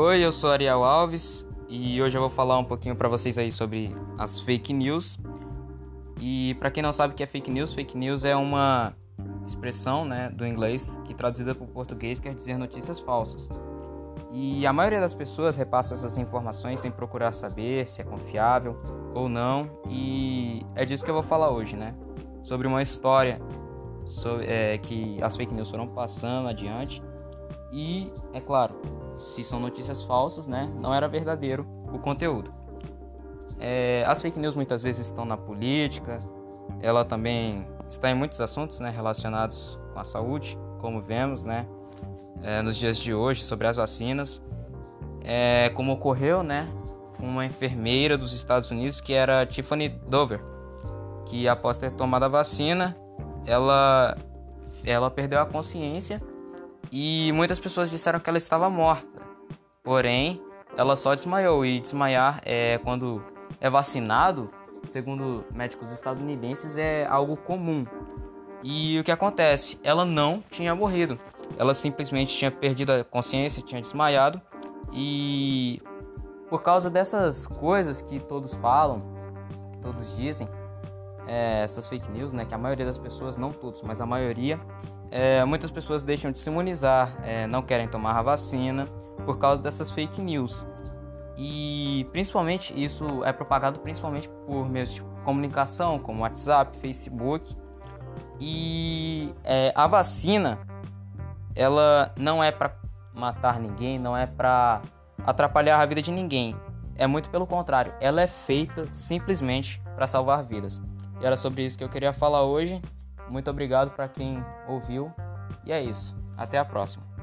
Oi, eu sou Ariel Alves e hoje eu vou falar um pouquinho para vocês aí sobre as fake news. E para quem não sabe o que é fake news, fake news é uma expressão, né, do inglês que traduzida para o português quer dizer notícias falsas. E a maioria das pessoas repassa essas informações sem procurar saber se é confiável ou não, e é disso que eu vou falar hoje, né? Sobre uma história sobre, é, que as fake news foram passando adiante e, é claro, se são notícias falsas, né, não era verdadeiro o conteúdo. É, as fake news muitas vezes estão na política, ela também está em muitos assuntos né, relacionados com a saúde, como vemos né, é, nos dias de hoje sobre as vacinas. É, como ocorreu né, uma enfermeira dos Estados Unidos que era Tiffany Dover, que após ter tomado a vacina, ela, ela perdeu a consciência e muitas pessoas disseram que ela estava morta. Porém, ela só desmaiou e desmaiar é quando é vacinado, segundo médicos estadunidenses, é algo comum. E o que acontece? Ela não tinha morrido. Ela simplesmente tinha perdido a consciência, tinha desmaiado e por causa dessas coisas que todos falam, que todos dizem, é, essas fake news, né, que a maioria das pessoas, não todos, mas a maioria, é, muitas pessoas deixam de se imunizar, é, não querem tomar a vacina por causa dessas fake news. E principalmente isso é propagado principalmente por meios de comunicação, como WhatsApp, Facebook. E é, a vacina, ela não é para matar ninguém, não é para atrapalhar a vida de ninguém. É muito pelo contrário, ela é feita simplesmente para salvar vidas. E era sobre isso que eu queria falar hoje. Muito obrigado para quem ouviu. E é isso. Até a próxima.